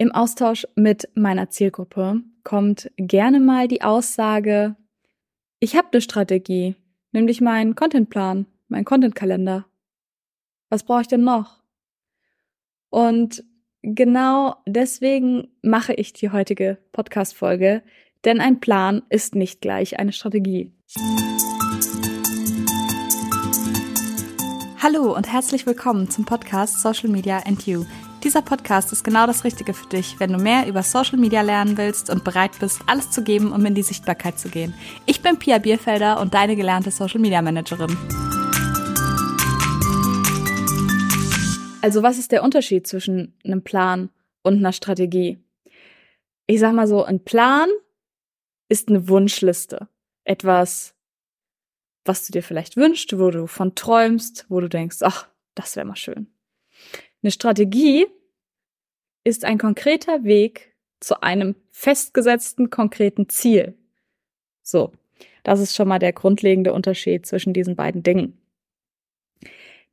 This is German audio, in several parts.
Im Austausch mit meiner Zielgruppe kommt gerne mal die Aussage, ich habe eine Strategie, nämlich meinen Contentplan, meinen Contentkalender. Was brauche ich denn noch? Und genau deswegen mache ich die heutige Podcast-Folge, denn ein Plan ist nicht gleich eine Strategie. Hallo und herzlich willkommen zum Podcast Social Media and You dieser Podcast ist genau das Richtige für dich, wenn du mehr über Social Media lernen willst und bereit bist, alles zu geben, um in die Sichtbarkeit zu gehen. Ich bin Pia Bierfelder und deine gelernte Social Media Managerin. Also was ist der Unterschied zwischen einem Plan und einer Strategie? Ich sag mal so, ein Plan ist eine Wunschliste. Etwas, was du dir vielleicht wünschst, wo du von träumst, wo du denkst, ach, das wäre mal schön. Eine Strategie ist ein konkreter Weg zu einem festgesetzten konkreten Ziel. So, das ist schon mal der grundlegende Unterschied zwischen diesen beiden Dingen.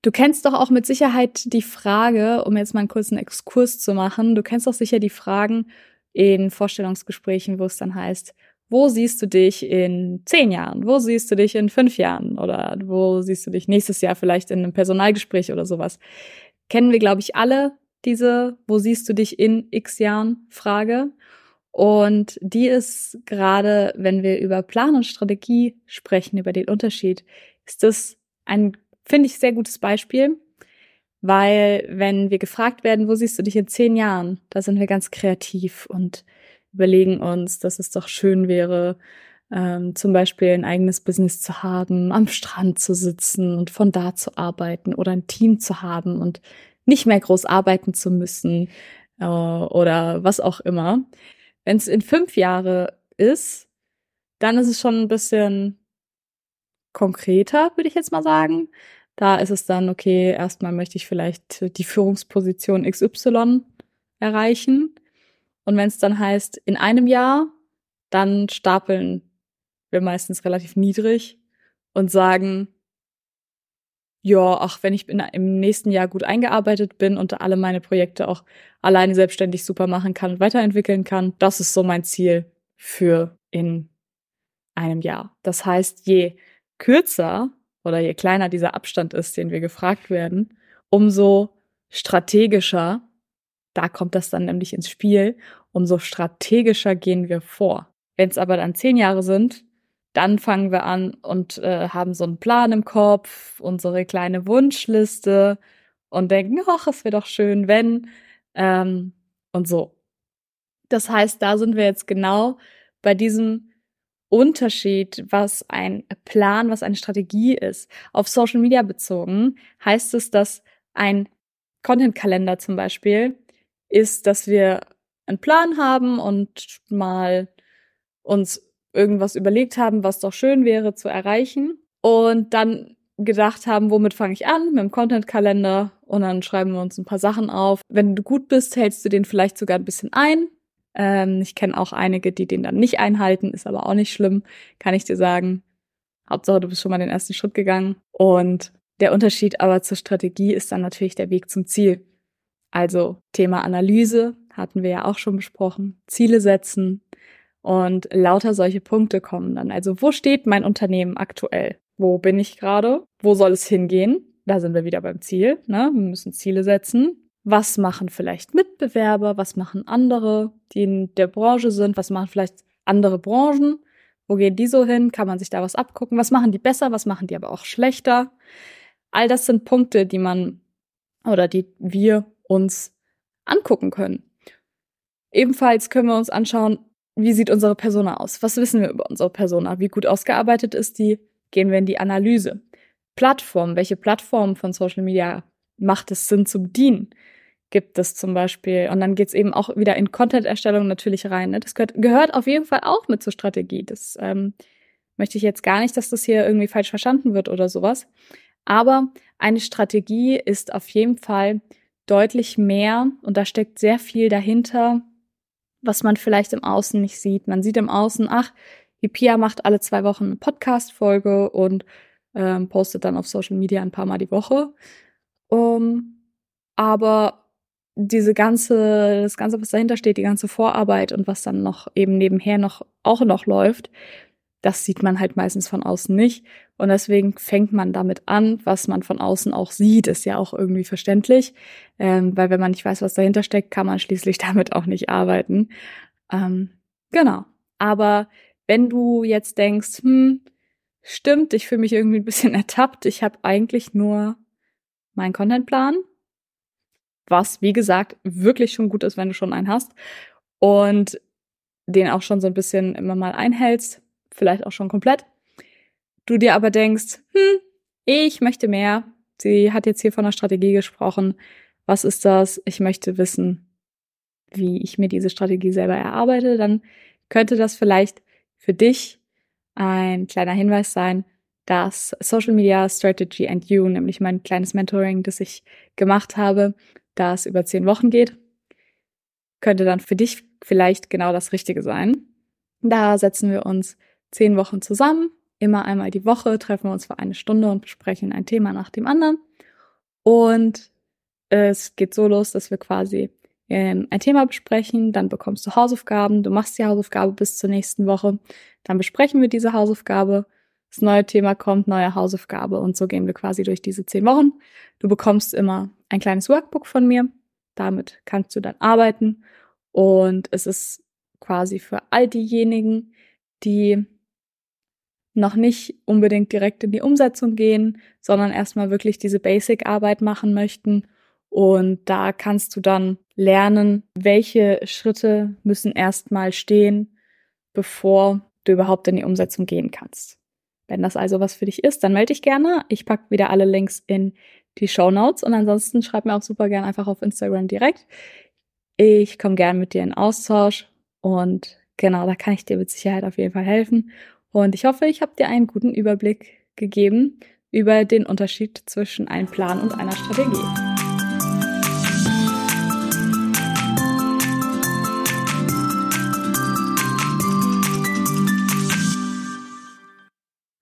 Du kennst doch auch mit Sicherheit die Frage, um jetzt mal einen kurzen Exkurs zu machen, du kennst doch sicher die Fragen in Vorstellungsgesprächen, wo es dann heißt, wo siehst du dich in zehn Jahren? Wo siehst du dich in fünf Jahren? Oder wo siehst du dich nächstes Jahr vielleicht in einem Personalgespräch oder sowas? kennen wir, glaube ich, alle diese Wo siehst du dich in x Jahren Frage. Und die ist gerade, wenn wir über Plan und Strategie sprechen, über den Unterschied, ist das ein, finde ich, sehr gutes Beispiel. Weil wenn wir gefragt werden, wo siehst du dich in zehn Jahren, da sind wir ganz kreativ und überlegen uns, dass es doch schön wäre, ähm, zum Beispiel ein eigenes Business zu haben, am Strand zu sitzen und von da zu arbeiten oder ein Team zu haben und nicht mehr groß arbeiten zu müssen äh, oder was auch immer. Wenn es in fünf Jahre ist, dann ist es schon ein bisschen konkreter, würde ich jetzt mal sagen. Da ist es dann, okay, erstmal möchte ich vielleicht die Führungsposition XY erreichen. Und wenn es dann heißt, in einem Jahr, dann stapeln wir meistens relativ niedrig und sagen, ja, ach, wenn ich in, im nächsten Jahr gut eingearbeitet bin und alle meine Projekte auch alleine selbstständig super machen kann und weiterentwickeln kann, das ist so mein Ziel für in einem Jahr. Das heißt, je kürzer oder je kleiner dieser Abstand ist, den wir gefragt werden, umso strategischer, da kommt das dann nämlich ins Spiel, umso strategischer gehen wir vor. Wenn es aber dann zehn Jahre sind, dann fangen wir an und äh, haben so einen Plan im Kopf, unsere kleine Wunschliste und denken, ach, es wäre doch schön, wenn ähm, und so. Das heißt, da sind wir jetzt genau bei diesem Unterschied, was ein Plan, was eine Strategie ist. Auf Social Media bezogen heißt es, dass ein Content-Kalender zum Beispiel ist, dass wir einen Plan haben und mal uns irgendwas überlegt haben, was doch schön wäre zu erreichen. Und dann gedacht haben, womit fange ich an? Mit dem Content-Kalender. Und dann schreiben wir uns ein paar Sachen auf. Wenn du gut bist, hältst du den vielleicht sogar ein bisschen ein. Ähm, ich kenne auch einige, die den dann nicht einhalten, ist aber auch nicht schlimm, kann ich dir sagen. Hauptsache, du bist schon mal den ersten Schritt gegangen. Und der Unterschied aber zur Strategie ist dann natürlich der Weg zum Ziel. Also Thema Analyse hatten wir ja auch schon besprochen. Ziele setzen, und lauter solche Punkte kommen dann. Also wo steht mein Unternehmen aktuell? Wo bin ich gerade? Wo soll es hingehen? Da sind wir wieder beim Ziel. Ne? Wir müssen Ziele setzen. Was machen vielleicht Mitbewerber? Was machen andere, die in der Branche sind? Was machen vielleicht andere Branchen? Wo gehen die so hin? Kann man sich da was abgucken? Was machen die besser? Was machen die aber auch schlechter? All das sind Punkte, die man oder die wir uns angucken können. Ebenfalls können wir uns anschauen, wie sieht unsere Persona aus? Was wissen wir über unsere Persona? Wie gut ausgearbeitet ist die? Gehen wir in die Analyse. Plattform, welche Plattform von Social Media macht es Sinn zu bedienen? Gibt es zum Beispiel, und dann geht's eben auch wieder in Content-Erstellung natürlich rein. Ne? Das gehört, gehört auf jeden Fall auch mit zur Strategie. Das ähm, möchte ich jetzt gar nicht, dass das hier irgendwie falsch verstanden wird oder sowas. Aber eine Strategie ist auf jeden Fall deutlich mehr und da steckt sehr viel dahinter, was man vielleicht im Außen nicht sieht. Man sieht im Außen, ach, die Pia macht alle zwei Wochen eine Podcast-Folge und ähm, postet dann auf Social Media ein paar Mal die Woche. Um, aber diese ganze, das ganze, was dahinter steht, die ganze Vorarbeit und was dann noch eben nebenher noch auch noch läuft, das sieht man halt meistens von außen nicht. Und deswegen fängt man damit an, was man von außen auch sieht, ist ja auch irgendwie verständlich. Ähm, weil wenn man nicht weiß, was dahinter steckt, kann man schließlich damit auch nicht arbeiten. Ähm, genau. Aber wenn du jetzt denkst, hm, stimmt, ich fühle mich irgendwie ein bisschen ertappt, ich habe eigentlich nur meinen Contentplan, was, wie gesagt, wirklich schon gut ist, wenn du schon einen hast und den auch schon so ein bisschen immer mal einhältst, vielleicht auch schon komplett. Du dir aber denkst, hm, ich möchte mehr. Sie hat jetzt hier von der Strategie gesprochen. Was ist das? Ich möchte wissen, wie ich mir diese Strategie selber erarbeite. Dann könnte das vielleicht für dich ein kleiner Hinweis sein, dass Social Media Strategy and You, nämlich mein kleines Mentoring, das ich gemacht habe, das über zehn Wochen geht, könnte dann für dich vielleicht genau das Richtige sein. Da setzen wir uns zehn Wochen zusammen, immer einmal die Woche, treffen wir uns für eine Stunde und besprechen ein Thema nach dem anderen. Und es geht so los, dass wir quasi ähm, ein Thema besprechen, dann bekommst du Hausaufgaben, du machst die Hausaufgabe bis zur nächsten Woche, dann besprechen wir diese Hausaufgabe, das neue Thema kommt, neue Hausaufgabe. Und so gehen wir quasi durch diese zehn Wochen. Du bekommst immer ein kleines Workbook von mir, damit kannst du dann arbeiten. Und es ist quasi für all diejenigen, die noch nicht unbedingt direkt in die Umsetzung gehen, sondern erstmal wirklich diese Basic-Arbeit machen möchten. Und da kannst du dann lernen, welche Schritte müssen erstmal stehen, bevor du überhaupt in die Umsetzung gehen kannst. Wenn das also was für dich ist, dann melde dich gerne. Ich packe wieder alle Links in die Show Notes und ansonsten schreib mir auch super gerne einfach auf Instagram direkt. Ich komme gern mit dir in Austausch und genau, da kann ich dir mit Sicherheit auf jeden Fall helfen. Und ich hoffe, ich habe dir einen guten Überblick gegeben über den Unterschied zwischen einem Plan und einer Strategie.